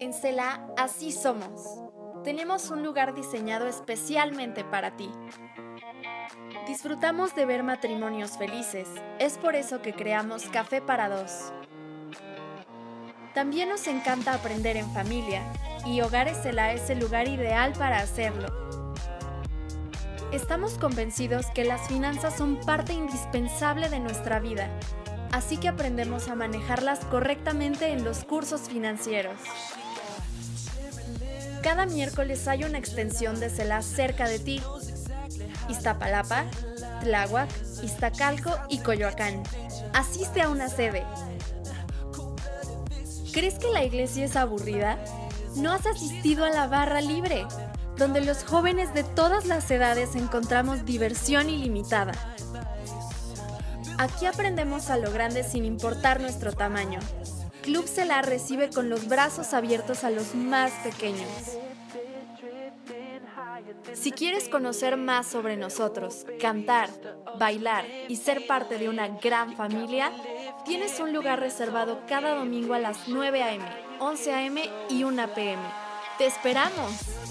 En Cela, así somos. Tenemos un lugar diseñado especialmente para ti. Disfrutamos de ver matrimonios felices. Es por eso que creamos Café para Dos. También nos encanta aprender en familia y Hogares Cela es el lugar ideal para hacerlo. Estamos convencidos que las finanzas son parte indispensable de nuestra vida, así que aprendemos a manejarlas correctamente en los cursos financieros. Cada miércoles hay una extensión de CELA cerca de ti. Iztapalapa, Tláhuac, Iztacalco y Coyoacán. Asiste a una sede. ¿Crees que la iglesia es aburrida? ¿No has asistido a la barra libre? donde los jóvenes de todas las edades encontramos diversión ilimitada. Aquí aprendemos a lo grande sin importar nuestro tamaño. Club Celar recibe con los brazos abiertos a los más pequeños. Si quieres conocer más sobre nosotros, cantar, bailar y ser parte de una gran familia, tienes un lugar reservado cada domingo a las 9 a.m., 11 a.m. y 1 p.m. ¡Te esperamos!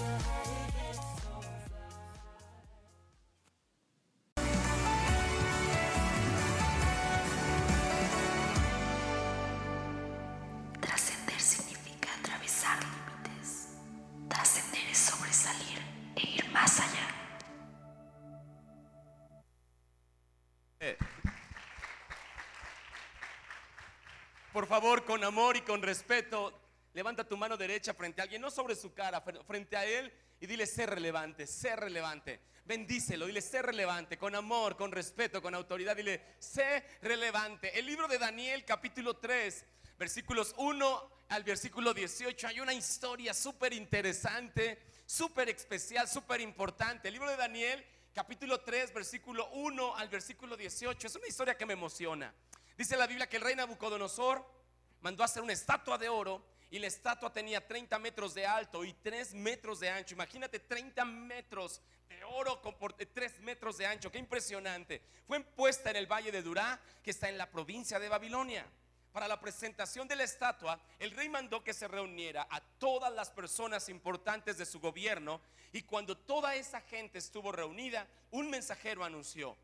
Por favor, con amor y con respeto, levanta tu mano derecha frente a alguien, no sobre su cara, fr- frente a él y dile, sé relevante, sé relevante. Bendícelo, dile, sé relevante, con amor, con respeto, con autoridad, dile, sé relevante. El libro de Daniel, capítulo 3, versículos 1 al versículo 18, hay una historia súper interesante, súper especial, súper importante. El libro de Daniel, capítulo 3, versículo 1 al versículo 18, es una historia que me emociona. Dice la Biblia que el rey Nabucodonosor mandó a hacer una estatua de oro y la estatua tenía 30 metros de alto y 3 metros de ancho. Imagínate 30 metros de oro con por 3 metros de ancho. Qué impresionante. Fue puesta en el valle de Durá, que está en la provincia de Babilonia. Para la presentación de la estatua, el rey mandó que se reuniera a todas las personas importantes de su gobierno y cuando toda esa gente estuvo reunida, un mensajero anunció,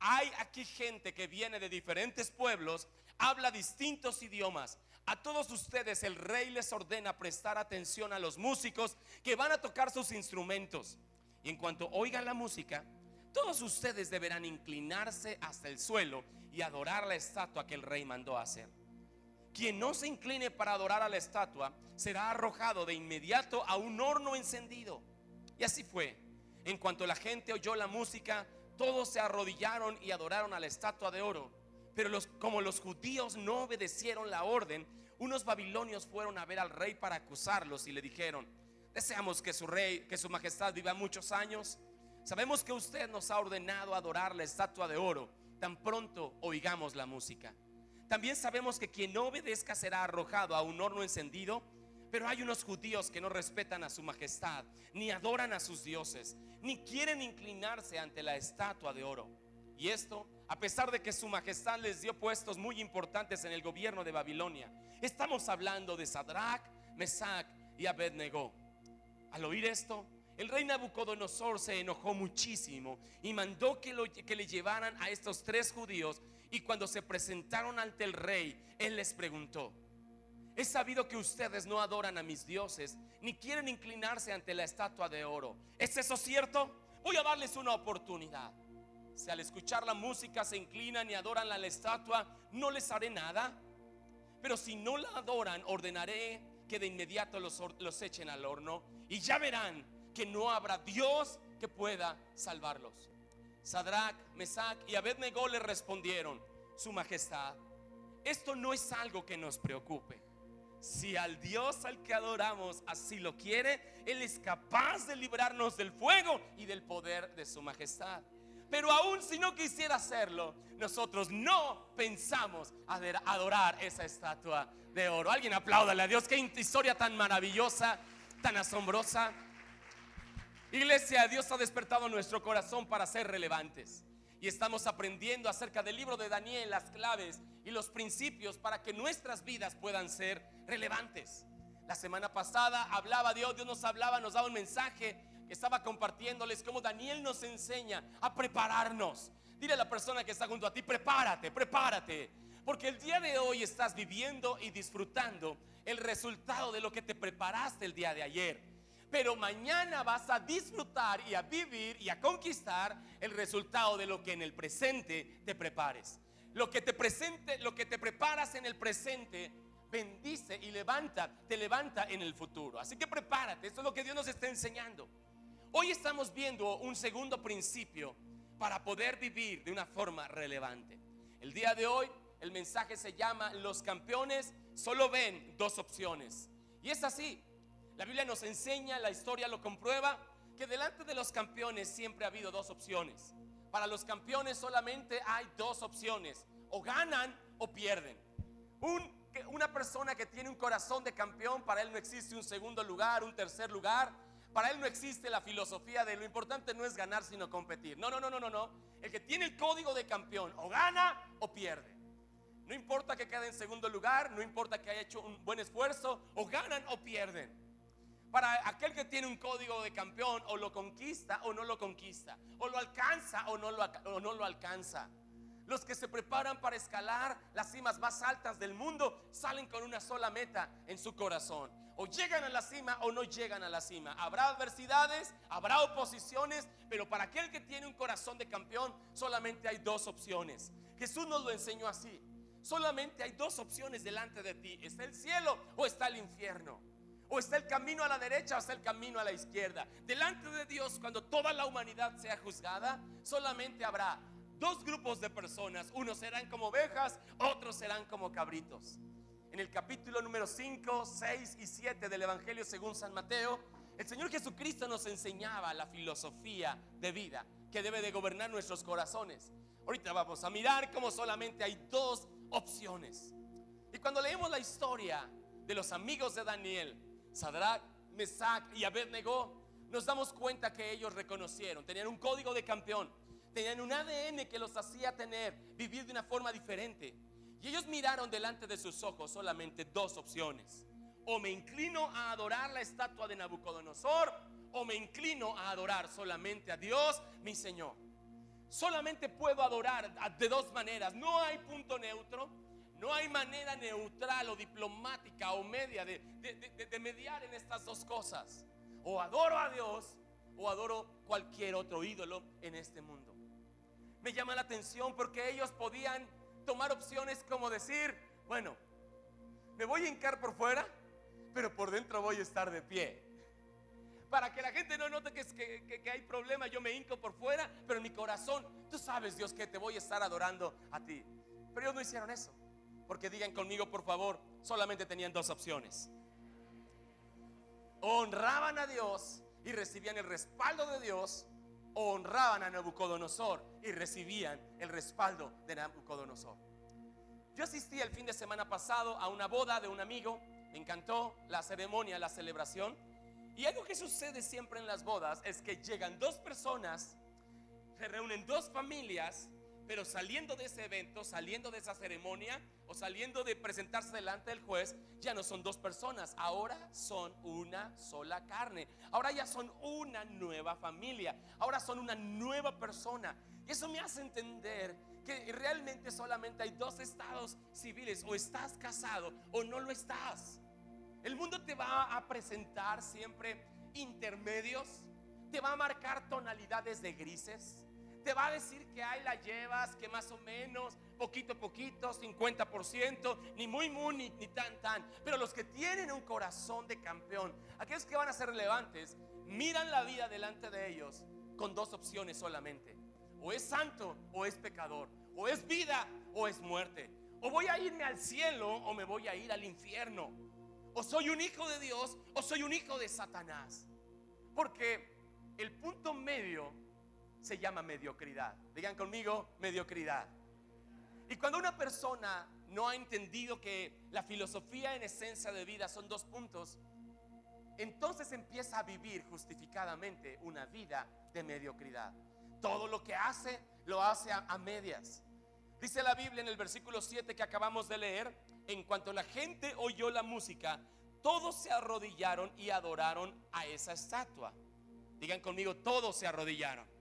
hay aquí gente que viene de diferentes pueblos, habla distintos idiomas. A todos ustedes el rey les ordena prestar atención a los músicos que van a tocar sus instrumentos. Y en cuanto oigan la música, todos ustedes deberán inclinarse hasta el suelo y adorar la estatua que el rey mandó hacer. Quien no se incline para adorar a la estatua será arrojado de inmediato a un horno encendido. Y así fue. En cuanto la gente oyó la música, todos se arrodillaron y adoraron a la estatua de oro. Pero los, como los judíos no obedecieron la orden, unos babilonios fueron a ver al rey para acusarlos y le dijeron, deseamos que su rey, que su majestad viva muchos años. Sabemos que usted nos ha ordenado adorar la estatua de oro tan pronto oigamos la música. También sabemos que quien no obedezca será arrojado a un horno encendido. Pero hay unos judíos que no respetan a su majestad, ni adoran a sus dioses, ni quieren inclinarse ante la estatua de oro. Y esto, a pesar de que su majestad les dio puestos muy importantes en el gobierno de Babilonia. Estamos hablando de Sadrach, Mesach y Abednego. Al oír esto, el rey Nabucodonosor se enojó muchísimo y mandó que, lo- que le llevaran a estos tres judíos. Y cuando se presentaron ante el rey, él les preguntó, He sabido que ustedes no adoran a mis dioses, ni quieren inclinarse ante la estatua de oro. ¿Es eso cierto? Voy a darles una oportunidad. Si al escuchar la música se inclinan y adoran a la estatua, no les haré nada. Pero si no la adoran, ordenaré que de inmediato los, los echen al horno y ya verán que no habrá Dios que pueda salvarlos. Sadrach, Mesach y Abednego le respondieron, Su Majestad, esto no es algo que nos preocupe. Si al Dios al que adoramos así lo quiere, Él es capaz de librarnos del fuego y del poder de su majestad. Pero aún si no quisiera hacerlo, nosotros no pensamos adorar esa estatua de oro. Alguien apláudale a Dios. Qué historia tan maravillosa, tan asombrosa. Iglesia, Dios ha despertado nuestro corazón para ser relevantes. Y estamos aprendiendo acerca del libro de Daniel, las claves y los principios para que nuestras vidas puedan ser relevantes. La semana pasada hablaba Dios, Dios nos hablaba, nos daba un mensaje que estaba compartiéndoles cómo Daniel nos enseña a prepararnos. Dile a la persona que está junto a ti, prepárate, prepárate. Porque el día de hoy estás viviendo y disfrutando el resultado de lo que te preparaste el día de ayer. Pero mañana vas a disfrutar y a vivir y a conquistar el resultado de lo que en el presente te prepares. Lo que te presente, lo que te preparas en el presente bendice y levanta, te levanta en el futuro. Así que prepárate, esto es lo que Dios nos está enseñando. Hoy estamos viendo un segundo principio para poder vivir de una forma relevante. El día de hoy el mensaje se llama Los campeones solo ven dos opciones. Y es así. La Biblia nos enseña, la historia lo comprueba, que delante de los campeones siempre ha habido dos opciones. Para los campeones solamente hay dos opciones. O ganan o pierden. una persona que tiene un corazón de campeón, para él no existe un segundo lugar, un tercer lugar. Para él no existe la filosofía de lo importante no es ganar, sino competir. No, no, no, no, no, no. El que tiene el código de campeón o gana o pierde. No importa que quede en segundo lugar, no importa que haya hecho un buen esfuerzo, o ganan o pierden. Para aquel que tiene un código de campeón, o lo conquista o no lo conquista, o lo alcanza o no lo, alcanza. Los que se preparan para escalar las cimas más altas del mundo salen con una sola meta en su corazón. O llegan a la cima o no llegan a la cima. Habrá adversidades, habrá oposiciones, pero para aquel que tiene un corazón de campeón solamente hay dos opciones. Jesús nos lo enseñó así. Solamente hay dos opciones delante de ti. Está el cielo o está el infierno. O está el camino a la derecha o está el camino a la izquierda. Delante de Dios, cuando toda la humanidad sea juzgada, solamente habrá dos grupos de personas. Unos serán como ovejas, otros serán como cabritos. En el capítulo número 5, 6 y 7 del Evangelio según San Mateo, el Señor Jesucristo nos enseñaba la filosofía de vida que debe de gobernar nuestros corazones. Ahorita vamos a mirar cómo solamente hay dos opciones. Y cuando leemos la historia de los amigos de Daniel, Sadrach, Mesach y Abednego, nos damos cuenta que ellos reconocieron, tenían un código de campeón, tenían un ADN que los hacía tener, vivir de una forma diferente. Y ellos miraron delante de sus ojos solamente dos opciones. O me inclino a adorar la estatua de Nabucodonosor, o me inclino a adorar solamente a Dios, mi Señor. Solamente puedo adorar de dos maneras. No hay punto neutro. No hay manera neutral o diplomática o media de, mediar en estas dos cosas. O adoro a Dios o adoro cualquier otro ídolo en este mundo. Me llama la atención porque ellos podían tomar opciones como decir, bueno, me voy a hincar por fuera, pero por dentro voy a estar de pie para que la gente no note que, que, hay problema. Yo me hinco por fuera, pero en mi corazón, tú sabes, Dios, que te voy a estar adorando a ti. Pero ellos no hicieron eso. Porque digan conmigo, por favor, solamente tenían dos opciones. honraban a Dios y recibían el respaldo de Dios, o honraban a Nabucodonosor y recibían el respaldo de Nabucodonosor. Yo asistí el fin de semana pasado a una boda de un amigo, me encantó la ceremonia, la celebración. Y algo que sucede siempre en las bodas es que llegan dos personas, se reúnen dos familias, pero saliendo de ese evento, saliendo de esa ceremonia o saliendo de presentarse delante del juez, ya no son dos personas, ahora son una sola carne. Ahora ya son una nueva familia, ahora son una nueva persona. Y eso me hace entender que realmente solamente hay dos estados civiles, o estás casado o no lo estás. El mundo te va a presentar siempre intermedios, te va a marcar tonalidades de grises, te va a decir que ahí la llevas, que más o menos, poquito a poquito, 50%, ni muy, muy, ni, ni tan, tan. Pero los que tienen un corazón de campeón, aquellos que van a ser relevantes, miran la vida delante de ellos con dos opciones solamente. O es santo o es pecador. O es vida o es muerte. O voy a irme al cielo o me voy a ir al infierno. O soy un hijo de Dios o soy un hijo de Satanás. Porque el punto medio se llama mediocridad. Digan conmigo, mediocridad. Y cuando una persona no ha entendido que la filosofía en esencia de vida son dos puntos, entonces empieza a vivir justificadamente una vida de mediocridad. Todo lo que hace, lo hace a, medias. Dice la Biblia en el versículo 7 que acabamos de leer, en cuanto la gente oyó la música, todos se arrodillaron y adoraron a esa estatua. Digan conmigo, todos se arrodillaron.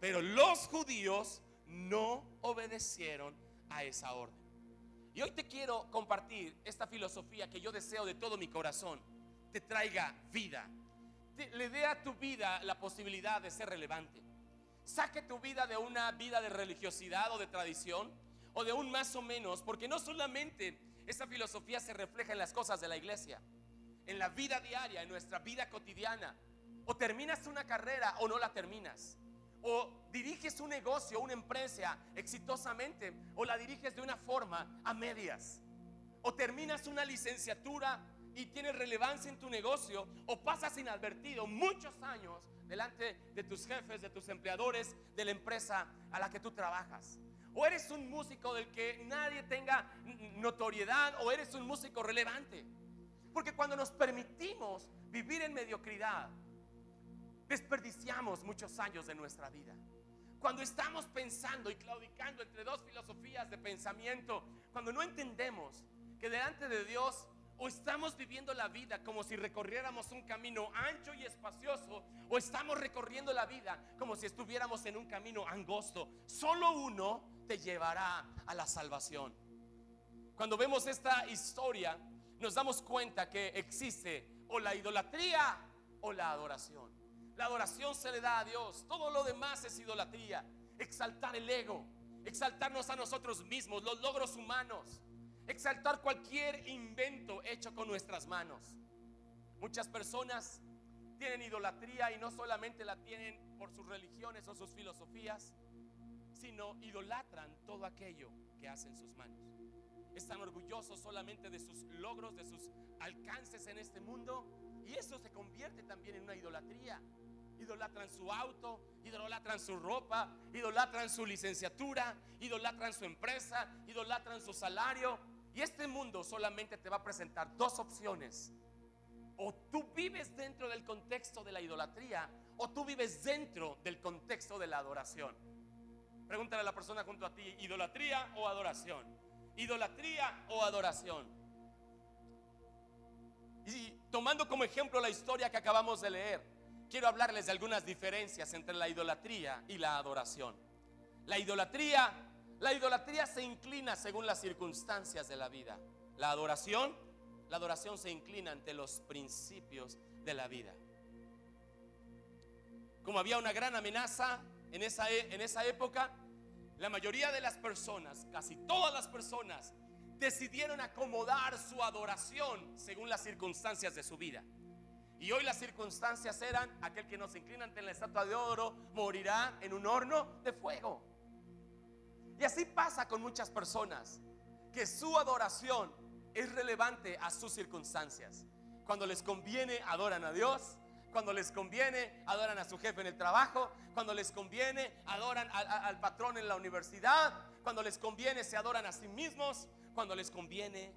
Pero los judíos no obedecieron a esa orden. Y hoy te quiero compartir esta filosofía que yo deseo de todo mi corazón te traiga vida. le dé a tu vida la posibilidad de ser relevante. Saque tu vida de una vida de religiosidad o de tradición o de un más o menos, porque no solamente esa filosofía se refleja en las cosas de la iglesia, en la vida diaria, en nuestra vida cotidiana. O terminas una carrera o no la terminas. O diriges un negocio, una empresa exitosamente o la diriges de una forma a medias. O terminas una licenciatura y tienes relevancia en tu negocio o pasas inadvertido muchos años delante de tus jefes, de tus empleadores, de la empresa a la que tú trabajas. O eres un músico del que nadie tenga notoriedad o eres un músico relevante. Porque cuando nos permitimos vivir en mediocridad, desperdiciamos muchos años de nuestra vida. Cuando estamos pensando y claudicando entre dos filosofías de pensamiento, cuando no entendemos que delante de Dios o estamos viviendo la vida como si recorriéramos un camino ancho y espacioso, o estamos recorriendo la vida como si estuviéramos en un camino angosto. Solo uno te llevará a la salvación. Cuando vemos esta historia, nos damos cuenta que existe o la idolatría o la adoración. La adoración se le da a Dios, todo lo demás es idolatría. Exaltar el ego, exaltarnos a nosotros mismos, los logros humanos exaltar cualquier invento hecho con nuestras manos. Muchas personas tienen idolatría y no solamente la tienen por sus religiones o sus filosofías, sino idolatran todo aquello que hacen sus manos. Están orgullosos solamente de sus logros, de sus alcances en este mundo y eso se convierte también en una idolatría. Idolatran su auto, idolatran su ropa, idolatran su licenciatura, idolatran su empresa, idolatran su salario, y este mundo solamente te va a presentar dos opciones. O tú vives dentro del contexto de la idolatría o tú vives dentro del contexto de la adoración. Pregúntale a la persona junto a ti, idolatría o adoración. Idolatría o adoración. Y tomando como ejemplo la historia que acabamos de leer, quiero hablarles de algunas diferencias entre la idolatría y la adoración. La idolatría la idolatría se inclina según las circunstancias de la vida. La adoración, la adoración se inclina ante los principios de la vida. Como había una gran amenaza en esa, e, en esa época, la mayoría de las personas, casi todas las personas, decidieron acomodar su adoración según las circunstancias de su vida. Y hoy las circunstancias eran, aquel que no se inclina ante la estatua de oro morirá en un horno de fuego. Y así pasa con muchas personas, que su adoración es relevante a sus circunstancias. Cuando les conviene, adoran a Dios. Cuando les conviene, adoran a su jefe en el trabajo. Cuando les conviene, adoran al, patrón en la universidad. Cuando les conviene, se adoran a sí mismos. Cuando les conviene,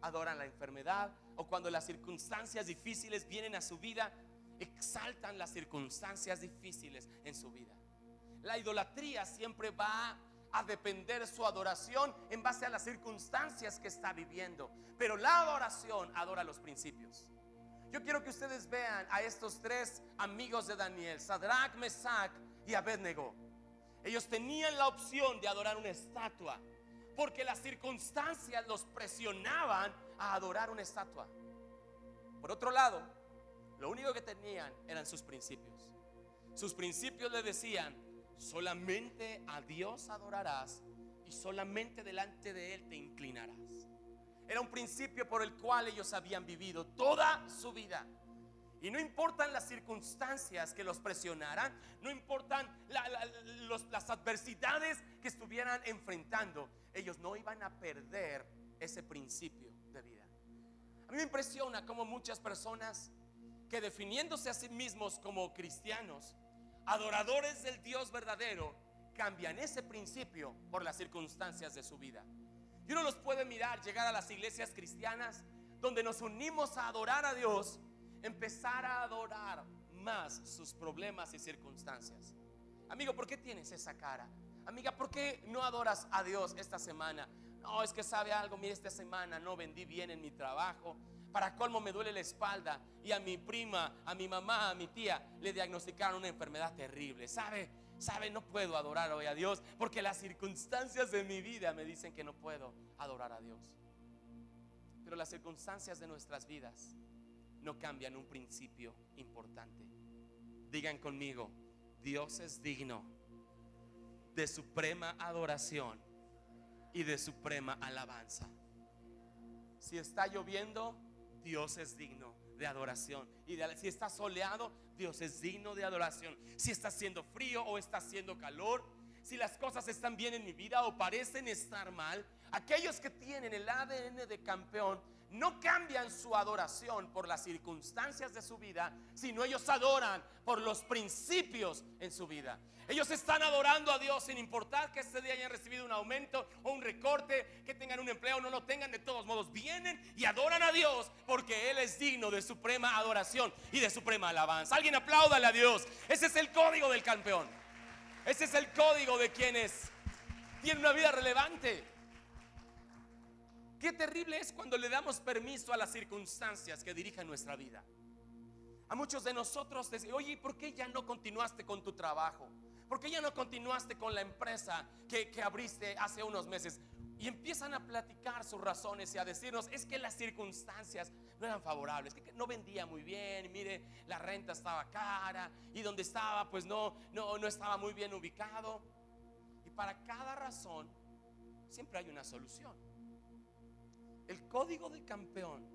adoran la enfermedad. O cuando las circunstancias difíciles vienen a su vida, exaltan las circunstancias difíciles en su vida. La idolatría siempre va a depender su adoración en base a las circunstancias que está viviendo. Pero la adoración adora los principios. Yo quiero que ustedes vean a estos tres amigos de Daniel, Sadrach, Mesach y Abednego. Ellos tenían la opción de adorar una estatua, porque las circunstancias los presionaban a adorar una estatua. Por otro lado, lo único que tenían eran sus principios. Sus principios le decían, Solamente a Dios adorarás y solamente delante de Él te inclinarás. Era un principio por el cual ellos habían vivido toda su vida. Y no importan las circunstancias que los presionaran, no importan las adversidades que estuvieran enfrentando, ellos no iban a perder ese principio me impresiona cómo muchas personas que definiéndose a sí mismos como cristianos, adoradores del Dios verdadero, cambian ese principio por las circunstancias de su vida. Y uno los puede mirar, llegar a las iglesias cristianas donde nos unimos a adorar a Dios, empezar a adorar más sus problemas y circunstancias. Amigo, ¿por qué tienes esa cara? Amiga, ¿por qué no adoras a Dios esta semana? No, es que sabe algo, mire, esta semana no vendí bien en mi trabajo. Para colmo me duele la espalda y a mi prima, a mi mamá, a mi tía le diagnosticaron una enfermedad terrible. ¿Sabe? ¿Sabe? No puedo adorar hoy a Dios porque las circunstancias de mi vida me dicen que no puedo adorar a Dios. Pero las circunstancias de nuestras vidas no cambian un principio importante. Digan conmigo, Dios es digno de suprema adoración y de suprema alabanza. Si está lloviendo, Dios es digno de adoración. Y si está soleado, Dios es digno de adoración. Si está haciendo frío o está haciendo calor, si las cosas están bien en mi vida o parecen estar mal, aquellos que tienen el ADN de campeón no cambian su adoración por las circunstancias de su vida, sino ellos adoran por los principios en su vida. Ellos están adorando a Dios sin importar que este día hayan recibido un aumento o un recorte, que tengan un empleo o no lo tengan, de todos modos vienen y adoran a Dios porque Él es digno de suprema adoración y de suprema alabanza. Alguien apláudale a Dios. Ese es el código del campeón. Ese es el código de quienes tienen una vida relevante. Qué terrible es cuando le damos permiso a las circunstancias que dirijan nuestra vida. A muchos de nosotros decimos, oye, ¿por qué ya no continuaste con tu trabajo? ¿Por qué ya no continuaste con la empresa que, abriste hace unos meses? Y empiezan a platicar sus razones y a decirnos, es que las circunstancias no eran favorables, que no vendía muy bien, mire, la renta estaba cara y donde estaba pues no, no, no estaba muy bien ubicado. Y para cada razón siempre hay una solución. El código de campeón,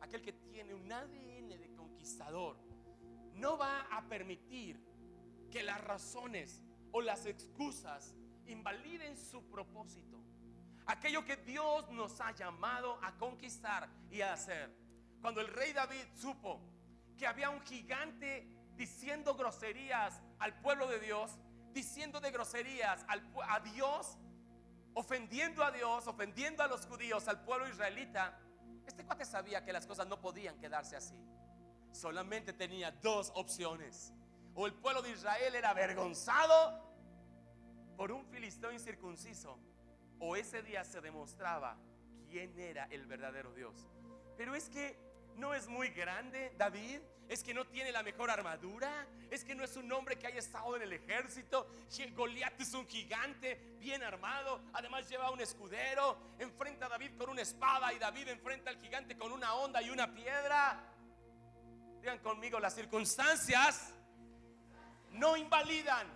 aquel que tiene un ADN de conquistador, no va a permitir que las razones o las excusas invaliden su propósito. Aquello que Dios nos ha llamado a conquistar y a hacer. Cuando el rey David supo que había un gigante diciendo groserías al pueblo de Dios, diciendo de groserías a Dios, ofendiendo a Dios, ofendiendo a los judíos, al pueblo israelita, este cuate sabía que las cosas no podían quedarse así. Solamente tenía dos opciones. O el pueblo de Israel era avergonzado por un filisteo incircunciso, o ese día se demostraba quién era el verdadero Dios. Pero es que no es muy grande David, es que no tiene la mejor armadura, es que no es un hombre que haya estado en el ejército. Goliat es un gigante bien armado, además lleva un escudero, enfrenta a David con una espada y David enfrenta al gigante con una onda y una piedra. Digan conmigo, las circunstancias no invalidan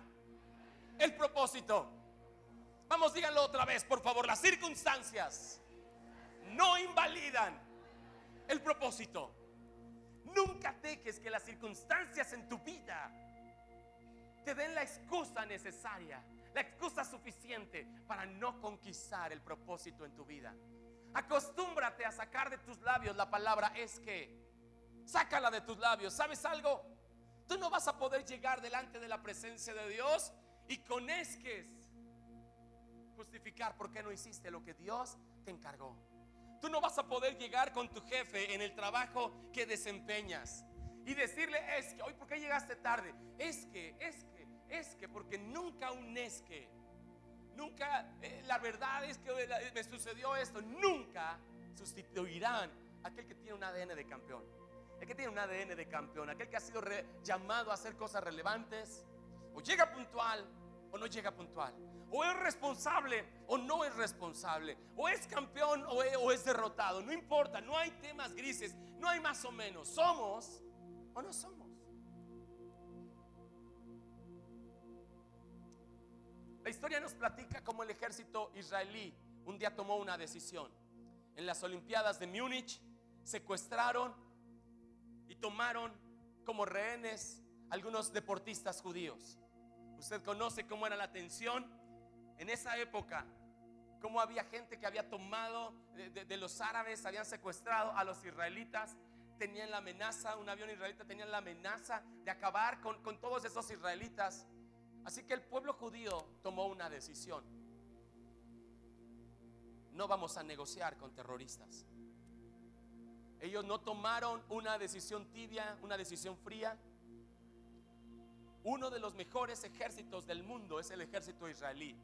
el propósito. Vamos, díganlo otra vez, por favor, las circunstancias no invalidan el propósito. Nunca dejes que las circunstancias en tu vida te den la excusa necesaria, la excusa suficiente para no conquistar el propósito en tu vida. Acostúmbrate a sacar de tus labios la palabra es que. Sácala de tus labios. ¿Sabes algo? Tú no vas a poder llegar delante de la presencia de Dios y con esques justificar por qué no hiciste lo que Dios te encargó. Tú no vas a poder llegar con tu jefe en el trabajo que desempeñas y decirle, es que, hoy, ¿por qué llegaste tarde? Es que, es que, es que, porque nunca un es que, nunca, eh, la verdad es que me sucedió esto, nunca sustituirán aquel que tiene un ADN de campeón. El que tiene un ADN de campeón, aquel que ha sido llamado a hacer cosas relevantes, o llega puntual o no llega puntual o es responsable o no es responsable, o es campeón o es, derrotado, no importa, no hay temas grises, no hay más o menos, somos o no somos. La historia nos platica cómo el ejército israelí un día tomó una decisión. En las Olimpiadas de Múnich secuestraron y tomaron como rehenes algunos deportistas judíos. Usted conoce cómo era la tensión en esa época, como había gente que había tomado de, los árabes, habían secuestrado a los israelitas, tenían la amenaza, un avión israelita tenía la amenaza de acabar con todos esos israelitas. Así que el pueblo judío tomó una decisión. No vamos a negociar con terroristas. Ellos no tomaron una decisión tibia, una decisión fría. Uno de los mejores ejércitos del mundo es el ejército israelí.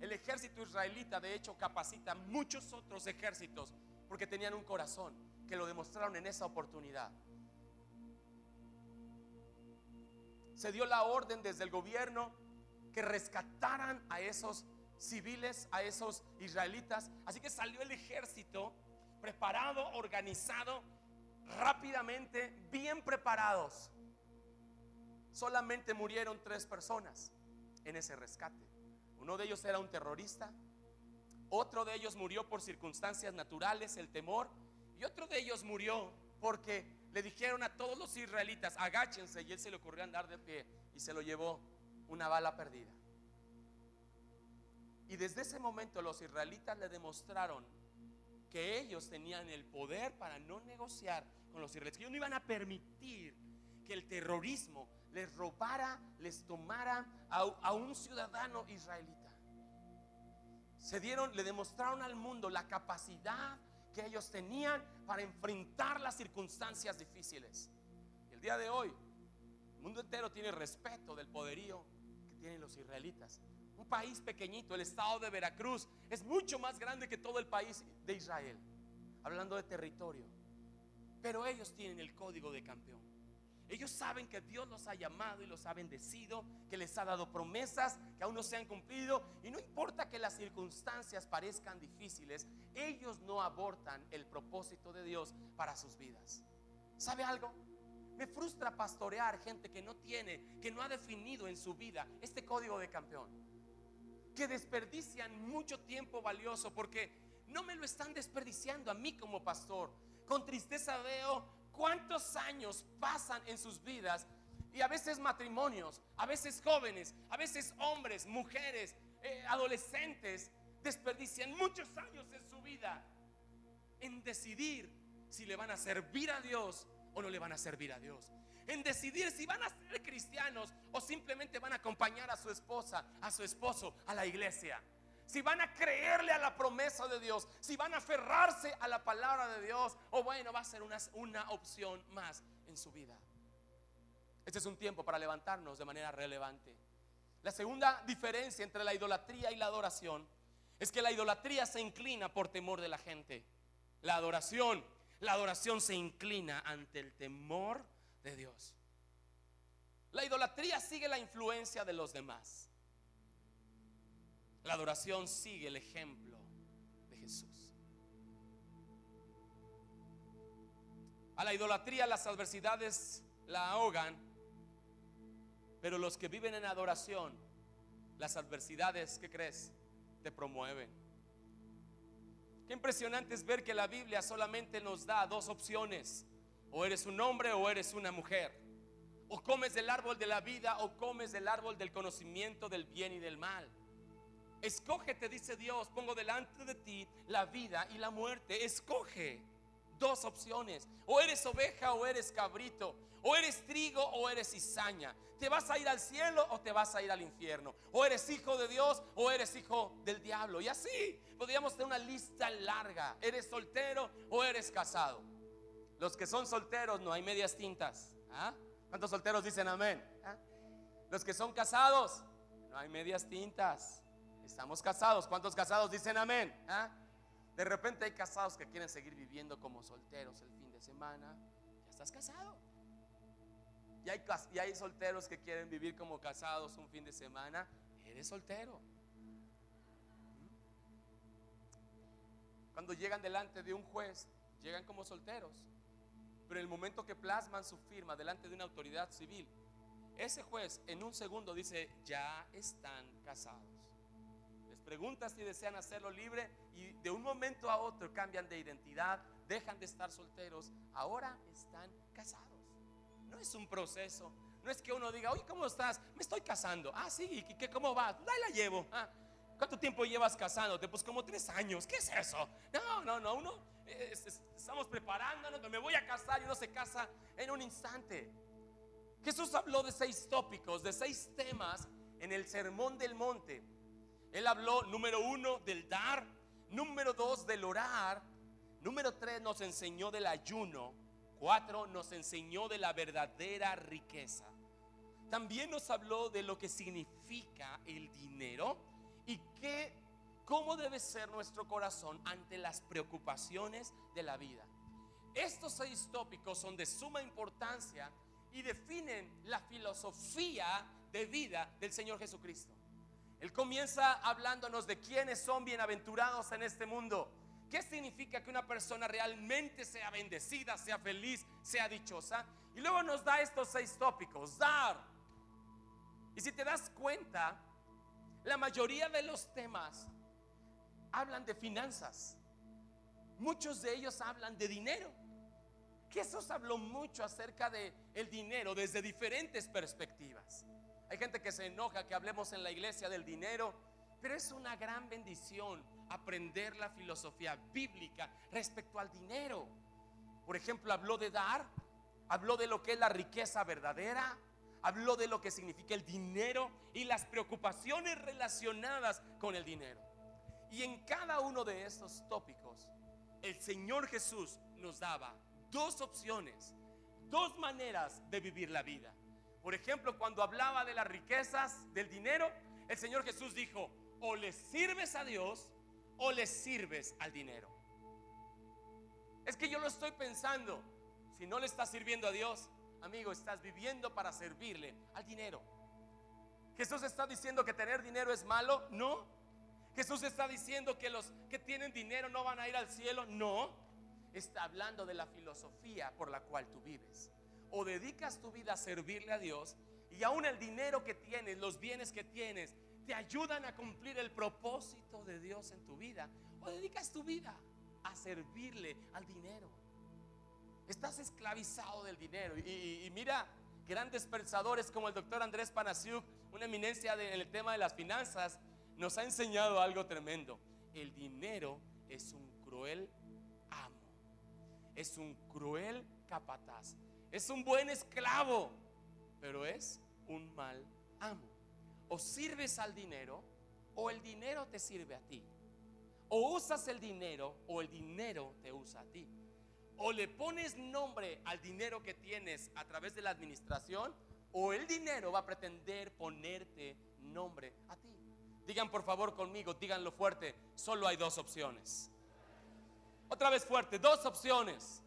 El ejército israelita de hecho capacita muchos otros ejércitos porque tenían un corazón que lo demostraron en esa oportunidad. Se dio la orden desde el gobierno que rescataran a esos civiles, a esos israelitas. Así que salió el ejército preparado, organizado, rápidamente, bien preparados. Solamente murieron tres personas en ese rescate. Uno de ellos era un terrorista, otro de ellos murió por circunstancias naturales, el temor, y otro de ellos murió porque le dijeron a todos los israelitas, agáchense, y él se le ocurrió andar de pie y se lo llevó una bala perdida. Y desde ese momento los israelitas le demostraron que ellos tenían el poder para no negociar con los israelitas, que ellos no iban a permitir que el terrorismo les robara, les tomara a, un ciudadano israelita. Se dieron, le demostraron al mundo la capacidad que ellos tenían para enfrentar las circunstancias difíciles. el día de hoy, el mundo entero tiene respeto del poderío que tienen los israelitas. Un país pequeñito, el estado de Veracruz, es mucho más grande que todo el país de Israel, hablando de territorio. Pero ellos tienen el código de campeón. Ellos saben que Dios los ha llamado y los ha bendecido, que les ha dado promesas que aún no se han cumplido. Y no importa que las circunstancias parezcan difíciles, ellos no abortan el propósito de Dios para sus vidas. ¿Sabe algo? Me frustra pastorear gente que no tiene, que no ha definido en su vida este código de campeón. Que desperdician mucho tiempo valioso porque no me lo están desperdiciando a mí como pastor. Con tristeza veo cuántos años pasan en sus vidas y a veces matrimonios, a veces jóvenes, a veces hombres, mujeres, eh, adolescentes, desperdician muchos años en su vida en decidir si le van a servir a Dios o no le van a servir a Dios. En decidir si van a ser cristianos o simplemente van a acompañar a su esposa, a su esposo, a la iglesia si van a creerle a la promesa de Dios, si van a aferrarse a la palabra de Dios, o bueno, va a ser una, una opción más en su vida. Este es un tiempo para levantarnos de manera relevante. La segunda diferencia entre la idolatría y la adoración es que la idolatría se inclina por temor de la gente. La adoración, la adoración se inclina ante el temor de Dios. La idolatría sigue la influencia de los demás. La adoración sigue el ejemplo de Jesús. A la idolatría las adversidades la ahogan, pero los que viven en adoración, las adversidades, ¿qué crees? Te promueven. Qué impresionante es ver que la Biblia solamente nos da dos opciones. O eres un hombre o eres una mujer. O comes del árbol de la vida o comes del árbol del conocimiento del bien y del mal. Escoge, te dice Dios, pongo delante de ti la vida y la muerte. Escoge dos opciones. O eres oveja o eres cabrito. O eres trigo o eres cizaña. ¿Te vas a ir al cielo o te vas a ir al infierno? O eres hijo de Dios o eres hijo del diablo. Y así podríamos tener una lista larga. ¿Eres soltero o eres casado? Los que son solteros no hay medias tintas. ¿Ah? ¿Cuántos solteros dicen amén? ¿Ah? Los que son casados no hay medias tintas. Estamos casados. ¿Cuántos casados dicen amén? ¿Ah? De repente hay casados que quieren seguir viviendo como solteros el fin de semana. Ya estás casado. Y hay, y hay solteros que quieren vivir como casados un fin de semana. Eres soltero. Cuando llegan delante de un juez, llegan como solteros. Pero en el momento que plasman su firma delante de una autoridad civil, ese juez en un segundo dice, ya están casados pregunta si desean hacerlo libre y de un momento a otro cambian de identidad, dejan de estar solteros, ahora están casados. No es un proceso, no es que uno diga, oye, ¿cómo estás? Me estoy casando. Ah, sí, ¿y qué, cómo vas? Ahí la llevo. Ah, ¿Cuánto tiempo llevas casándote? Pues como tres años. ¿Qué es eso? No, no, no, uno estamos preparándonos, me voy a casar y uno se casa en un instante. Jesús habló de seis tópicos, de seis temas en el Sermón del Monte él habló, número uno, del dar, número dos, del orar, número tres, nos enseñó del ayuno, cuatro, nos enseñó de la verdadera riqueza. También nos habló de lo que significa el dinero y qué, cómo debe ser nuestro corazón ante las preocupaciones de la vida. Estos seis tópicos son de suma importancia y definen la filosofía de vida del Señor Jesucristo. Él comienza hablándonos de quiénes son bienaventurados en este mundo. ¿Qué significa que una persona realmente sea bendecida, sea feliz, sea dichosa? Y luego nos da estos seis tópicos. Dar. Y si te das cuenta, la mayoría de los temas hablan de finanzas. Muchos de ellos hablan de dinero. Jesús habló mucho acerca de el dinero desde diferentes perspectivas. Hay gente que se enoja que hablemos en la iglesia del dinero, pero es una gran bendición aprender la filosofía bíblica respecto al dinero. Por ejemplo, habló de dar, habló de lo que es la riqueza verdadera, habló de lo que significa el dinero y las preocupaciones relacionadas con el dinero. Y en cada uno de estos tópicos, el Señor Jesús nos daba dos opciones, dos maneras de vivir la vida. Por ejemplo, cuando hablaba de las riquezas, del dinero, el Señor Jesús dijo, o le sirves a Dios o le sirves al dinero. Es que yo lo estoy pensando, si no le estás sirviendo a Dios, amigo, estás viviendo para servirle al dinero. Jesús está diciendo que tener dinero es malo, no. Jesús está diciendo que los que tienen dinero no van a ir al cielo, no está hablando de la filosofía por la cual tú vives. O dedicas tu vida a servirle a Dios y aún el dinero que tienes, los bienes que tienes, te ayudan a cumplir el propósito de Dios en tu vida. O dedicas tu vida a servirle al dinero. Estás esclavizado del dinero. Y, mira, grandes pensadores como el doctor Andrés Panasiuk, una eminencia en el tema de las finanzas, nos ha enseñado algo tremendo. El dinero es un cruel amo es un cruel capataz, es un buen esclavo, pero es un mal amo. O sirves al dinero o el dinero te sirve a ti. O usas el dinero o el dinero te usa a ti. O le pones nombre al dinero que tienes a través de la administración o el dinero va a pretender ponerte nombre a ti. Digan por favor conmigo, díganlo fuerte, solo hay dos opciones. Otra vez fuerte, dos opciones.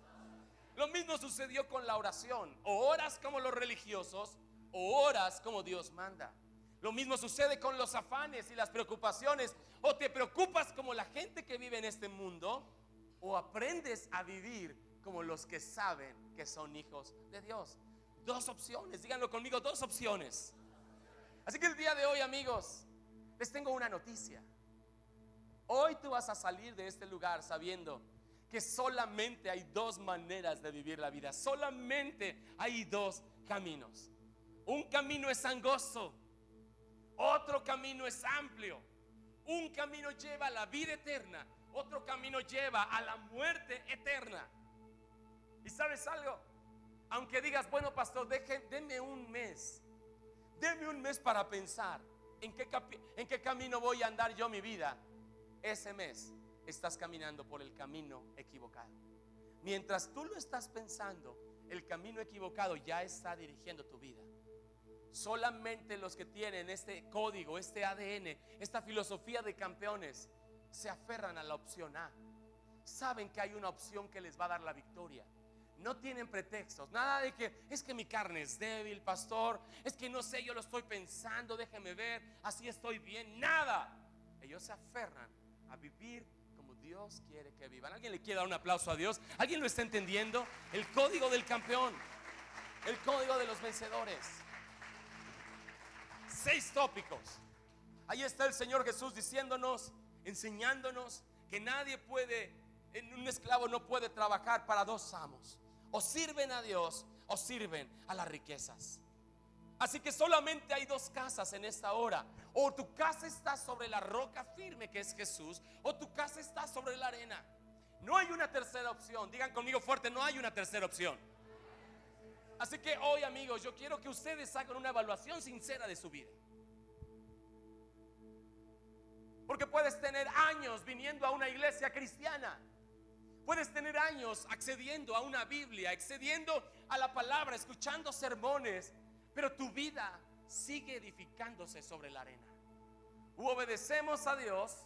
Lo mismo sucedió con la oración. O oras como los religiosos o oras como Dios manda. Lo mismo sucede con los afanes y las preocupaciones. O te preocupas como la gente que vive en este mundo o aprendes a vivir como los que saben que son hijos de Dios. Dos opciones, díganlo conmigo, dos opciones. Así que el día de hoy, amigos, les tengo una noticia. Hoy tú vas a salir de este lugar sabiendo que solamente hay dos maneras de vivir la vida. Solamente hay dos caminos. Un camino es angosto, otro camino es amplio. Un camino lleva a la vida eterna, otro camino lleva a la muerte eterna. ¿Y sabes algo? Aunque digas, bueno, pastor, deje, deme un mes. Deme un mes para pensar en qué, en qué camino voy a andar yo mi vida. Ese mes estás caminando por el camino equivocado. Mientras tú lo estás pensando, el camino equivocado ya está dirigiendo tu vida. Solamente los que tienen este código, este ADN, esta filosofía de campeones, se aferran a la opción A. Saben que hay una opción que les va a dar la victoria. No tienen pretextos. Nada de que es que mi carne es débil, pastor. Es que no sé, yo lo estoy pensando, déjeme ver, así estoy bien. Nada. Ellos se aferran a vivir Dios quiere que vivan. ¿Alguien le quiere dar un aplauso a Dios? ¿Alguien lo está entendiendo? El código del campeón, el código de los vencedores. Seis tópicos. Ahí está el Señor Jesús diciéndonos, enseñándonos que nadie puede, un esclavo no puede trabajar para dos amos. O sirven a Dios o sirven a las riquezas. Así que solamente hay dos casas en esta hora. O tu casa está sobre la roca firme que es Jesús, o tu casa está sobre la arena. No hay una tercera opción. Digan conmigo fuerte, no hay una tercera opción. Así que hoy amigos, yo quiero que ustedes hagan una evaluación sincera de su vida. Porque puedes tener años viniendo a una iglesia cristiana. Puedes tener años accediendo a una Biblia, accediendo a la palabra, escuchando sermones, pero tu vida sigue edificándose sobre la arena. U obedecemos a Dios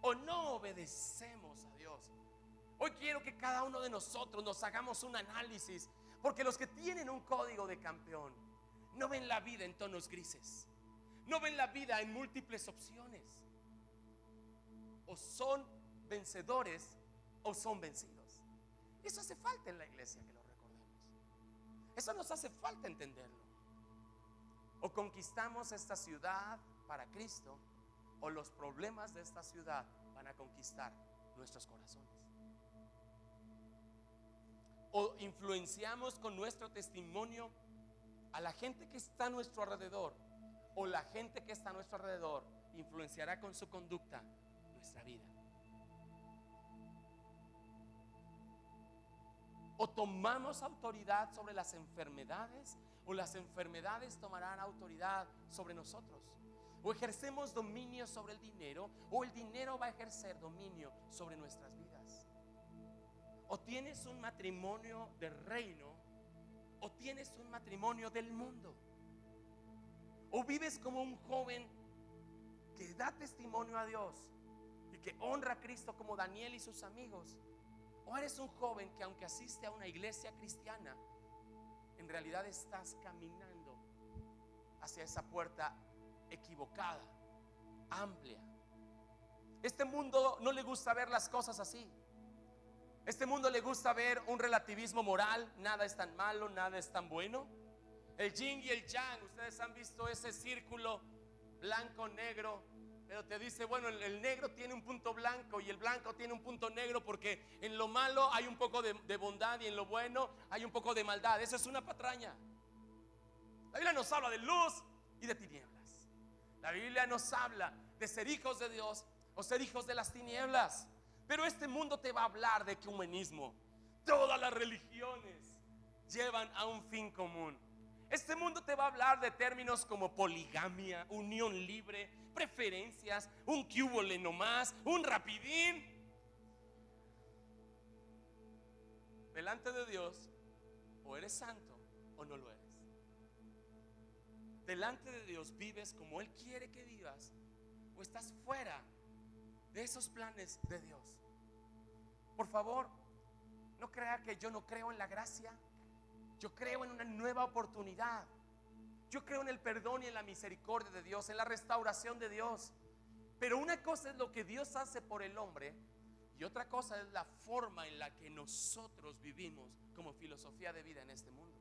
o no obedecemos a Dios. Hoy quiero que cada uno de nosotros nos hagamos un análisis, porque los que tienen un código de campeón no ven la vida en tonos grises, no ven la vida en múltiples opciones. O son vencedores o son vencidos. Eso hace falta en la iglesia que lo recordemos. Eso nos hace falta entenderlo. O conquistamos esta ciudad para Cristo o los problemas de esta ciudad van a conquistar nuestros corazones. O influenciamos con nuestro testimonio a la gente que está a nuestro alrededor o la gente que está a nuestro alrededor influenciará con su conducta nuestra vida. O tomamos autoridad sobre las enfermedades o las enfermedades tomarán autoridad sobre nosotros. O ejercemos dominio sobre el dinero o el dinero va a ejercer dominio sobre nuestras vidas. O tienes un matrimonio de reino o tienes un matrimonio del mundo. O vives como un joven que da testimonio a Dios y que honra a Cristo como Daniel y sus amigos o eres un joven que aunque asiste a una iglesia cristiana, en realidad estás caminando hacia esa puerta equivocada, amplia. Este mundo no le gusta ver las cosas así. Este mundo le gusta ver un relativismo moral, nada es tan malo, nada es tan bueno. El yin y el yang, ustedes han visto ese círculo blanco, negro, pero te dice, bueno, el, negro tiene un punto blanco y el blanco tiene un punto negro porque en lo malo hay un poco de, bondad y en lo bueno hay un poco de maldad. Eso es una patraña. La Biblia nos habla de luz y de tinieblas. La Biblia nos habla de ser hijos de Dios o ser hijos de las tinieblas. Pero este mundo te va a hablar de ecumenismo. Todas las religiones llevan a un fin común. Este mundo te va a hablar de términos como poligamia, unión libre, preferencias, un cubole nomás, un rapidín. Delante de Dios, o eres santo o no lo eres. Delante de Dios vives como Él quiere que vivas, o estás fuera de esos planes de Dios. Por favor, no crea que yo no creo en la gracia. Yo creo en una nueva oportunidad. Yo creo en el perdón y en la misericordia de Dios, en la restauración de Dios. Pero una cosa es lo que Dios hace por el hombre y otra cosa es la forma en la que nosotros vivimos como filosofía de vida en este mundo.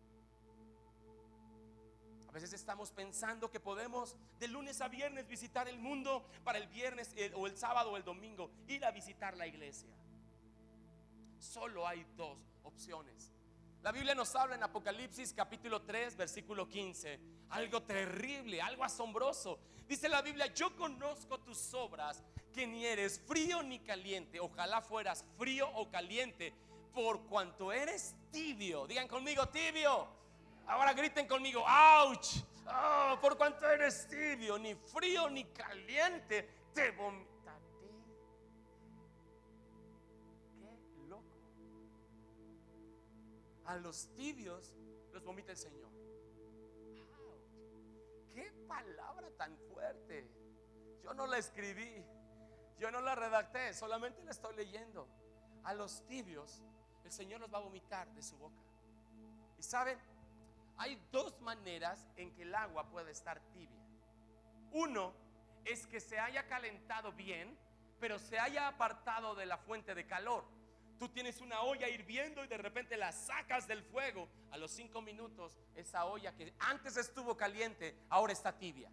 A veces estamos pensando que podemos de lunes a viernes visitar el mundo para el viernes o el sábado o el domingo ir a visitar la iglesia. Solo hay dos opciones la Biblia nos habla en Apocalipsis capítulo 3, versículo 15, algo terrible, algo asombroso. Dice la Biblia, yo conozco tus obras, que ni eres frío ni caliente. Ojalá fueras frío o caliente, por cuanto eres tibio. Digan conmigo, tibio. Ahora griten conmigo, ouch. Oh, por cuanto eres tibio, ni frío ni caliente, te a los tibios los vomita el Señor. ¡Qué palabra tan fuerte! Yo no la escribí, yo no la redacté, solamente la estoy leyendo. A los tibios el Señor los va a vomitar de su boca. Y saben, hay dos maneras en que el agua puede estar tibia. Uno es que se haya calentado bien, pero se haya apartado de la fuente de calor. Tú tienes una olla hirviendo y de repente la sacas del fuego. A los cinco minutos, esa olla que antes estuvo caliente, ahora está tibia.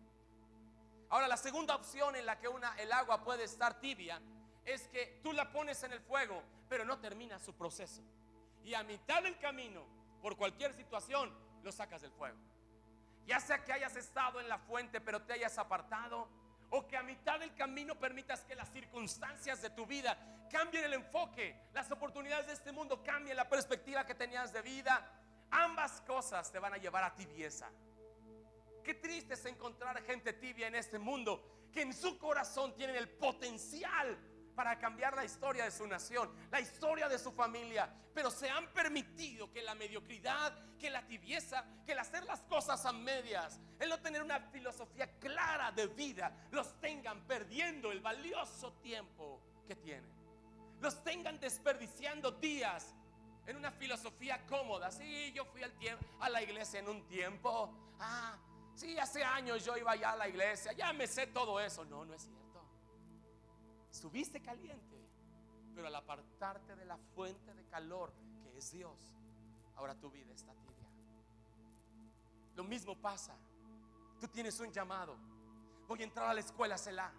Ahora, la segunda opción en la que una, el agua puede estar tibia es que tú la pones en el fuego, pero no termina su proceso. Y a mitad del camino, por cualquier situación, lo sacas del fuego. Ya sea que hayas estado en la fuente, pero te hayas apartado, o que a mitad del camino permitas que las circunstancias de tu vida cambien el enfoque, las oportunidades de este mundo cambien la perspectiva que tenías de vida. Ambas cosas te van a llevar a tibieza. Qué triste es encontrar gente tibia en este mundo que en su corazón tienen el potencial para cambiar la historia de su nación, la historia de su familia, pero se han permitido que la mediocridad, que la tibieza, que el hacer las cosas a medias, el no tener una filosofía clara de vida, los tengan perdiendo el valioso tiempo que tienen. Los tengan desperdiciando días en una filosofía cómoda. Sí, yo fui al a la iglesia en un tiempo. Ah, sí, hace años yo iba allá a la iglesia, ya me sé todo eso. No, no es cierto. Subiste caliente, pero al apartarte de la fuente de calor que es Dios, ahora tu vida está tibia. Lo mismo pasa. Tú tienes un llamado. Voy a entrar a la escuela Selah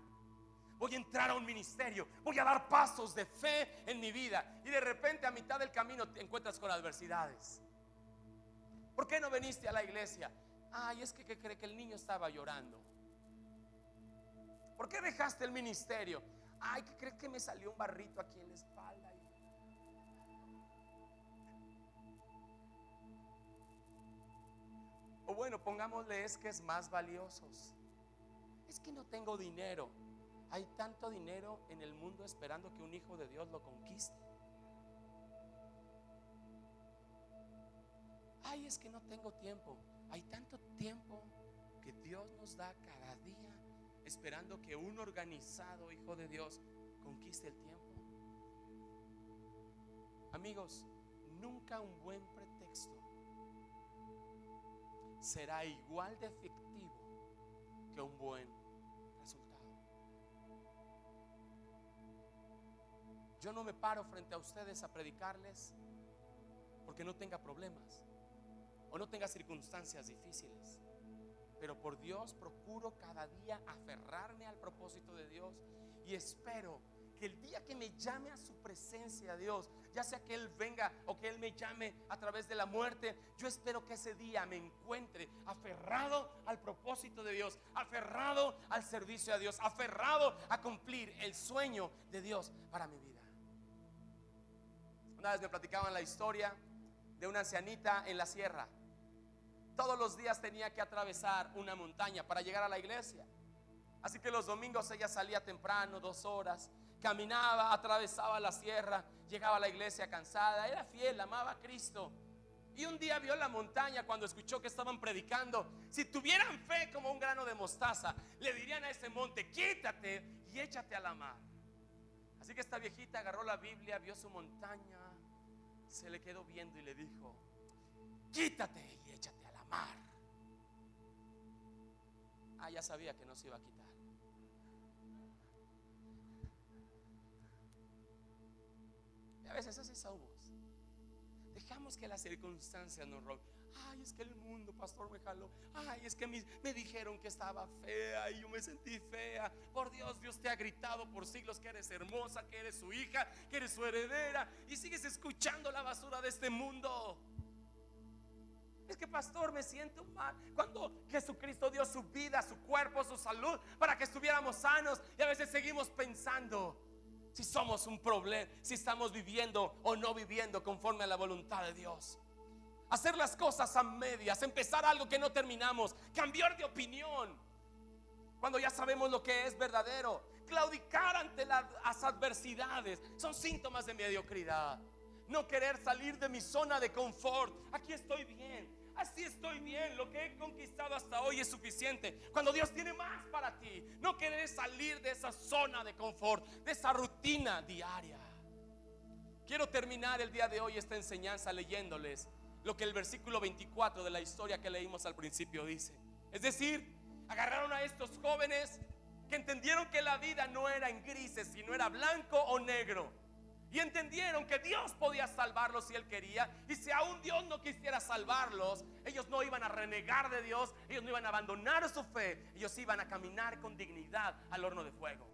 voy a entrar a un ministerio, voy a dar pasos de fe en mi vida. Y de repente a mitad del camino te encuentras con adversidades. ¿Por qué no viniste a la iglesia? Ay, es que, cree que el niño estaba llorando. ¿Por qué dejaste el ministerio? Ay, que cree que me salió un barrito aquí en la espalda. O bueno, pongámosle es que es más valiosos. Es que no tengo dinero. Hay tanto dinero en el mundo esperando que un hijo de Dios lo conquiste. Ay, es que no tengo tiempo. Hay tanto tiempo que Dios nos da cada día esperando que un organizado hijo de Dios conquiste el tiempo. Amigos, nunca un buen pretexto será igual de efectivo que un buen Yo no me paro frente a ustedes a predicarles porque no tenga problemas o no tenga circunstancias difíciles. Pero por Dios procuro cada día aferrarme al propósito de Dios y espero que el día que me llame a su presencia, Dios, ya sea que Él venga o que Él me llame a través de la muerte, yo espero que ese día me encuentre aferrado al propósito de Dios, aferrado al servicio a Dios, aferrado a cumplir el sueño de Dios para mi vida. Una vez me platicaban la historia de una ancianita en la sierra. Todos los días tenía que atravesar una montaña para llegar a la iglesia. Así que los domingos ella salía temprano, dos horas, caminaba, atravesaba la sierra, llegaba a la iglesia cansada, era fiel, amaba a Cristo. Y un día vio la montaña cuando escuchó que estaban predicando. Si tuvieran fe como un grano de mostaza, le dirían a ese monte, quítate y échate a la mar. Así que esta viejita agarró la Biblia, vio su montaña, se le quedó viendo y le dijo, quítate Ah, ya sabía que no se iba a quitar. Y a veces así somos. Dejamos que las circunstancias nos roben. Ay, es que el mundo, pastor, me jaló. Ay, es que me, dijeron que estaba fea y yo me sentí fea. Por Dios, Dios te ha gritado por siglos que eres hermosa, que eres su hija, que eres su heredera. Y sigues escuchando la basura de este mundo. Es que, pastor, me siento mal. Cuando Jesucristo dio su vida, su cuerpo, su salud, para que estuviéramos sanos. Y a veces seguimos pensando si somos un problema, si estamos viviendo o no viviendo conforme a la voluntad de Dios hacer las cosas a medias, empezar algo que no terminamos, cambiar de opinión cuando ya sabemos lo que es verdadero, claudicar ante las adversidades, son síntomas de mediocridad. No querer salir de mi zona de confort, aquí estoy bien, así estoy bien, lo que he conquistado hasta hoy es suficiente. Cuando Dios tiene más para ti, no querer salir de esa zona de confort, de esa rutina diaria. Quiero terminar el día de hoy esta enseñanza leyéndoles lo que el versículo 24 de la historia que leímos al principio dice. Es decir, agarraron a estos jóvenes que entendieron que la vida no era en grises, sino era blanco o negro. Y entendieron que Dios podía salvarlos si Él quería. Y si aún Dios no quisiera salvarlos, ellos no iban a renegar de Dios, ellos no iban a abandonar su fe, ellos iban a caminar con dignidad al horno de fuego.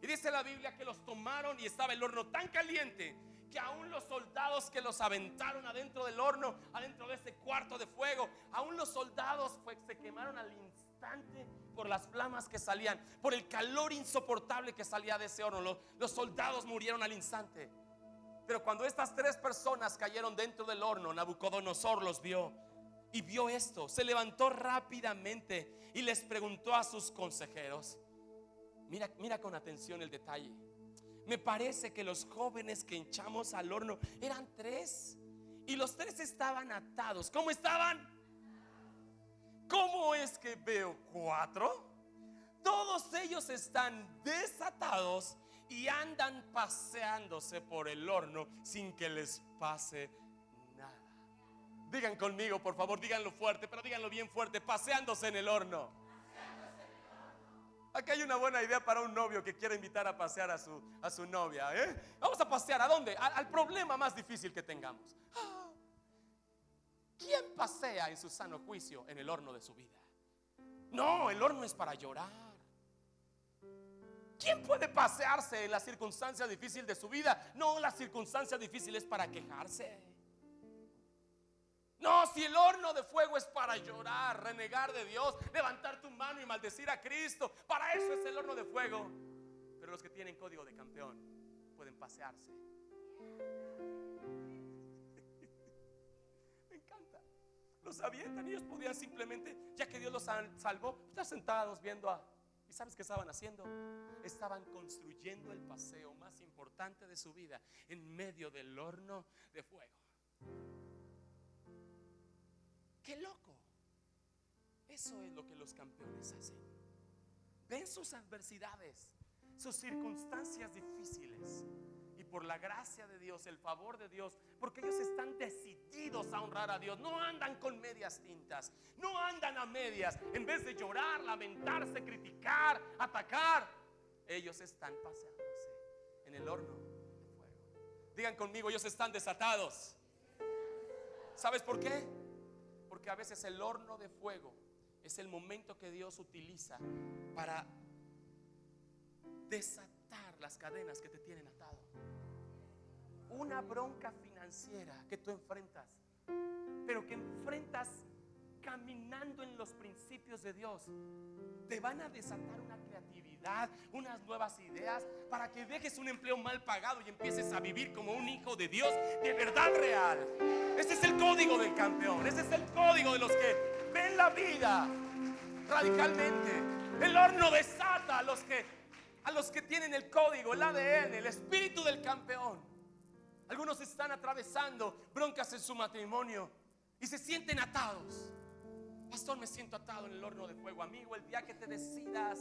Y dice la Biblia que los tomaron y estaba el horno tan caliente que aún los soldados que los aventaron adentro del horno, adentro de ese cuarto de fuego, aún los soldados se quemaron al instante por las flamas que salían, por el calor insoportable que salía de ese horno. Los, los soldados murieron al instante. Pero cuando estas tres personas cayeron dentro del horno, Nabucodonosor los vio y vio esto. Se levantó rápidamente y les preguntó a sus consejeros. Mira, mira con atención el detalle. Me parece que los jóvenes que hinchamos al horno eran tres. Y los tres estaban atados. ¿Cómo estaban? ¿Cómo es que veo cuatro? Todos ellos están desatados y andan paseándose por el horno sin que les pase nada. Digan conmigo, por favor, díganlo fuerte, pero díganlo bien fuerte, paseándose en el horno. Aquí hay una buena idea para un novio que quiere invitar a pasear a su, a su novia. ¿eh? Vamos a pasear a dónde? Al, problema más difícil que tengamos. Ah, ¿Quién pasea en su sano juicio en el horno de su vida? No, el horno es para llorar. ¿Quién puede pasearse en la circunstancia difícil de su vida? No, la circunstancia difícil es para quejarse. No, si el horno de fuego es para llorar, renegar de Dios, levantar tu mano y maldecir a Cristo, para eso es el horno de fuego. Pero los que tienen código de campeón pueden pasearse. Los avientan, ellos podían simplemente, ya que Dios los salvó, estar sentados viendo a... ¿Y sabes qué estaban haciendo? Estaban construyendo el paseo más importante de su vida en medio del horno de fuego. ¡Qué loco! Eso es lo que los campeones hacen. Ven sus adversidades, sus circunstancias difíciles. Por la gracia de Dios, el favor de Dios, porque ellos están decididos a honrar a Dios. No andan con medias tintas, no andan a medias. En vez de llorar, lamentarse, criticar, atacar, ellos están paseándose en el horno de fuego. Digan conmigo, ellos están desatados. ¿Sabes por qué? Porque a veces el horno de fuego es el momento que Dios utiliza para desatar las cadenas que te tienen. Una bronca financiera que tú enfrentas, pero que enfrentas caminando en los principios de Dios, te van a desatar una creatividad, unas nuevas ideas para que dejes un empleo mal pagado y empieces a vivir como un hijo de Dios de verdad real. Ese es el código del campeón. Ese es el código de los que ven la vida radicalmente. El horno desata a los que a los que tienen el código, el ADN, el espíritu del campeón. Algunos están atravesando broncas en su matrimonio y se sienten atados. Pastor, me siento atado en el horno de fuego. Amigo, el día que te decidas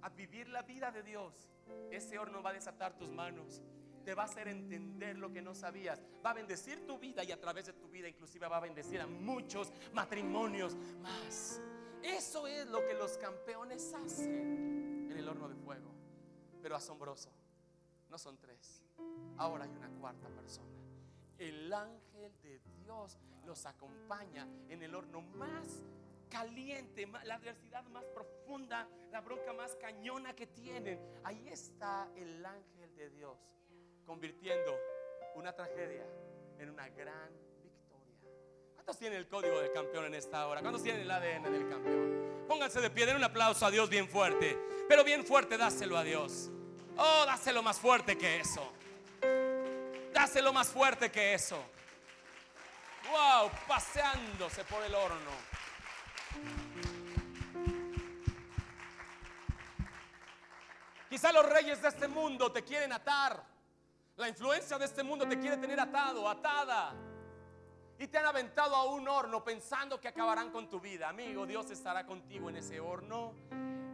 a vivir la vida de Dios, ese horno va a desatar tus manos te va a hacer entender lo que no sabías. Va a bendecir tu vida y a través de tu vida inclusive va a bendecir a muchos matrimonios más. Eso es lo que los campeones hacen en el horno de fuego. Pero asombroso, no son tres. Ahora hay una cuarta persona. El ángel de Dios los acompaña en el horno más caliente, la adversidad más profunda, la bronca más cañona que tienen. Ahí está el ángel de Dios convirtiendo una tragedia en una gran victoria. ¿Cuántos tienen el código del campeón en esta hora? ¿Cuántos tienen el ADN del campeón? Pónganse de pie, den un aplauso a Dios bien fuerte, pero bien fuerte, dáselo a Dios. Oh, dáselo más fuerte que eso. Dáselo más fuerte que eso. Wow, paseándose por el horno. Quizá los reyes de este mundo te quieren atar. La influencia de este mundo te quiere tener atado, atada. Y te han aventado a un horno pensando que acabarán con tu vida. Amigo, Dios estará contigo en ese horno.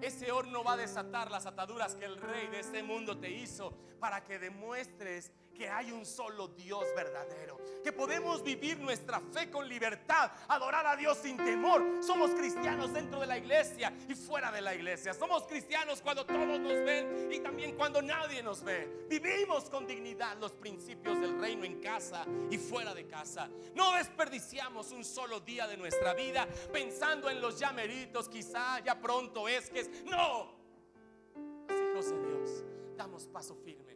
Ese horno va a desatar las ataduras que el rey de este mundo te hizo para que demuestres que hay un solo Dios verdadero, que podemos vivir nuestra fe con libertad, adorar a Dios sin temor. Somos cristianos dentro de la iglesia y fuera de la iglesia. Somos cristianos cuando todos nos ven y también cuando nadie nos ve. Vivimos con dignidad los principios del reino en casa y fuera de casa. No desperdiciamos un solo día de nuestra vida pensando en los llameritos, quizá ya pronto es que es. No, los hijos de Dios, damos paso firme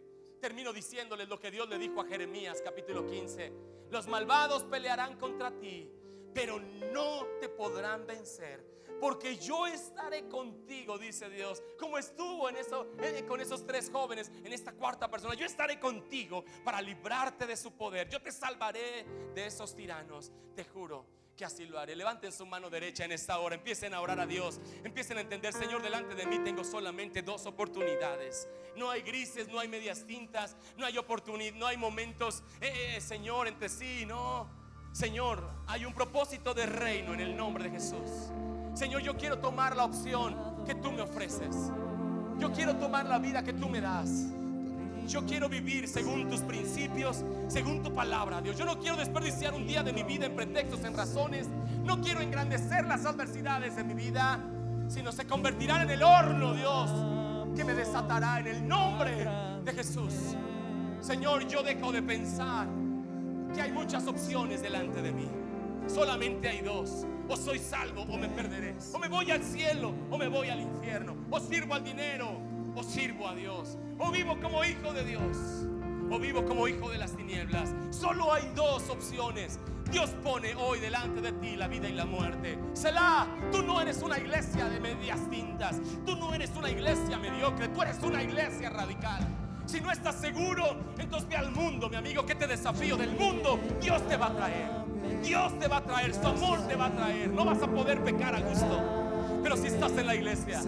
termino diciéndoles lo que Dios le dijo a Jeremías capítulo 15. Los malvados pelearán contra ti, pero no te podrán vencer. Porque yo estaré contigo, dice Dios, como estuvo en eso, eh, con esos tres jóvenes, en esta cuarta persona. Yo estaré contigo para librarte de su poder. Yo te salvaré de esos tiranos. Te juro que así lo haré. Levanten su mano derecha en esta hora, empiecen a orar a Dios, empiecen a entender, Señor, delante de mí tengo solamente dos oportunidades. No hay grises, no hay medias tintas, no hay oportunidad, no hay momentos, eh, eh, Señor, entre sí, no. Señor, hay un propósito de reino en el nombre de Jesús. Señor, yo quiero tomar la opción que tú me ofreces. Yo quiero tomar la vida que tú me das. Yo quiero vivir según tus principios, según tu palabra, Dios. Yo no quiero desperdiciar un día de mi vida en pretextos, en razones. No quiero engrandecer las adversidades de mi vida, sino se convertirán en el horno, Dios, que me desatará en el nombre de Jesús. Señor, yo dejo de pensar que hay muchas opciones delante de mí. Solamente hay dos. O soy salvo o me perderé. O me voy al cielo o me voy al infierno. O sirvo al dinero o sirvo a Dios. O vivo como hijo de Dios. O vivo como hijo de las tinieblas. Solo hay dos opciones. Dios pone hoy delante de ti la vida y la muerte. Selah, tú no eres una iglesia de medias tintas. Tú no eres una iglesia mediocre. Tú eres una iglesia radical. Si no estás seguro, entonces ve al mundo, mi amigo, que te desafío del mundo. Dios te va a traer. Dios te va a traer, su amor te va a traer. No vas a poder pecar a gusto. Pero si estás en la iglesia,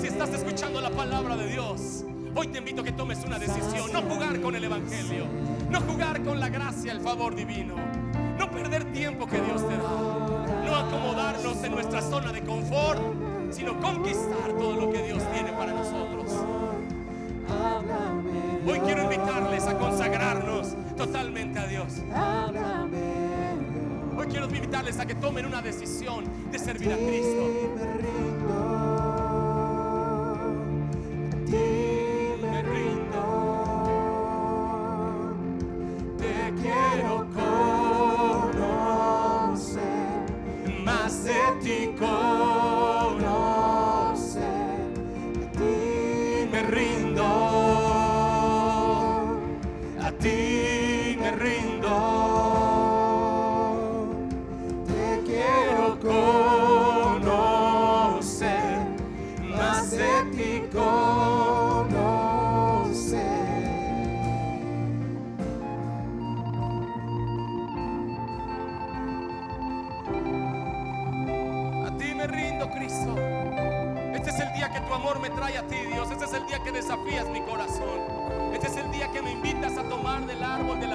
si estás escuchando la palabra de Dios, hoy te invito a que tomes una decisión. No jugar con el Evangelio, no jugar con la gracia, el favor divino. No perder tiempo que Dios te da. No acomodarnos en nuestra zona de confort, sino conquistar todo lo que Dios tiene para nosotros. Hoy quiero invitarles a consagrarnos totalmente a Dios. Hoy quiero invitarles a que tomen una decisión de servir a Cristo. Desafías mi corazón. Este es el día que me invitas a tomar del árbol de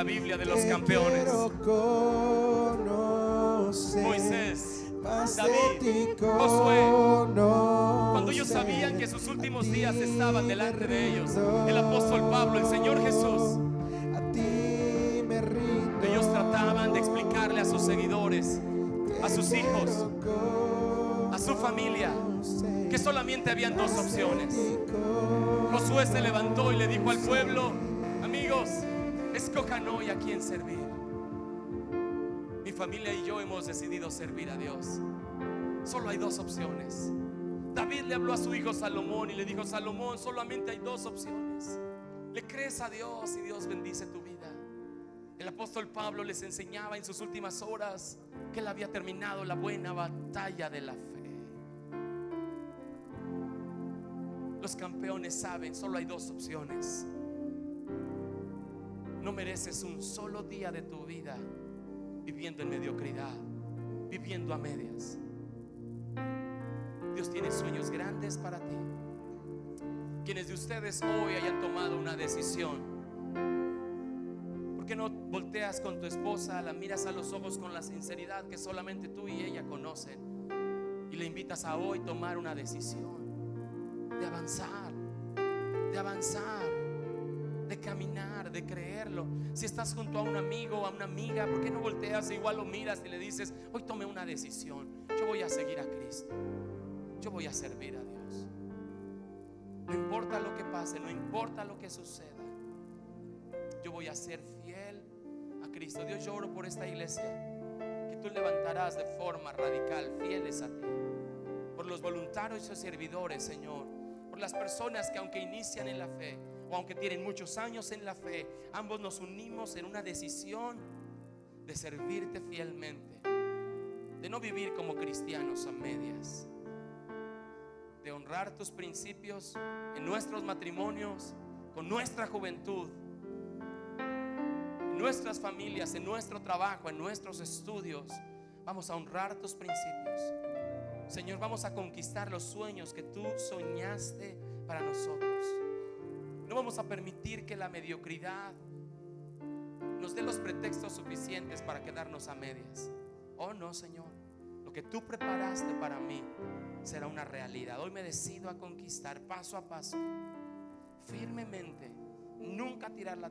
la Biblia de los campeones. Moisés, David, Josué. Cuando ellos sabían que sus últimos días estaban delante de ellos, el apóstol Pablo, el Señor Jesús, ellos trataban de explicarle a sus seguidores, a sus hijos, a su familia, que solamente habían dos opciones. Josué se levantó y le dijo al pueblo, escojan hoy a quién servir. Mi familia y yo hemos decidido servir a Dios. Solo hay dos opciones. David le habló a su hijo Salomón y le dijo, Salomón, solamente hay dos opciones. Le crees a Dios y Dios bendice tu vida. El apóstol Pablo les enseñaba en sus últimas horas que él había terminado la buena batalla de la fe. Los campeones saben, solo hay dos opciones. No mereces un solo día de tu vida viviendo en mediocridad, viviendo a medias. Dios tiene sueños grandes para ti. Quienes de ustedes hoy hayan tomado una decisión, ¿por qué no volteas con tu esposa, la miras a los ojos con la sinceridad que solamente tú y ella conocen y le invitas a hoy tomar una decisión de avanzar, de avanzar, de caminar, de creerlo? Si estás junto a un amigo o a una amiga, ¿por qué no volteas e igual lo miras y le dices, hoy tomé una decisión, yo voy a seguir a Cristo, yo voy a servir a Dios? No importa lo que pase, no importa lo que suceda. Yo voy a ser fiel a Cristo. Dios lloro por esta iglesia. Que tú levantarás de forma radical, fieles a ti. Por los voluntarios y servidores, Señor. Por las personas que aunque inician en la fe o aunque tienen muchos años en la fe, ambos nos unimos en una decisión de servirte fielmente. De no vivir como cristianos a medias de honrar tus principios en nuestros matrimonios, con nuestra juventud, en nuestras familias, en nuestro trabajo, en nuestros estudios. Vamos a honrar tus principios. Señor, vamos a conquistar los sueños que tú soñaste para nosotros. No vamos a permitir que la mediocridad nos dé los pretextos suficientes para quedarnos a medias. Oh no, Señor. Lo que tú preparaste para mí será una realidad. Hoy me decido a conquistar paso a paso, firmemente, nunca tirar la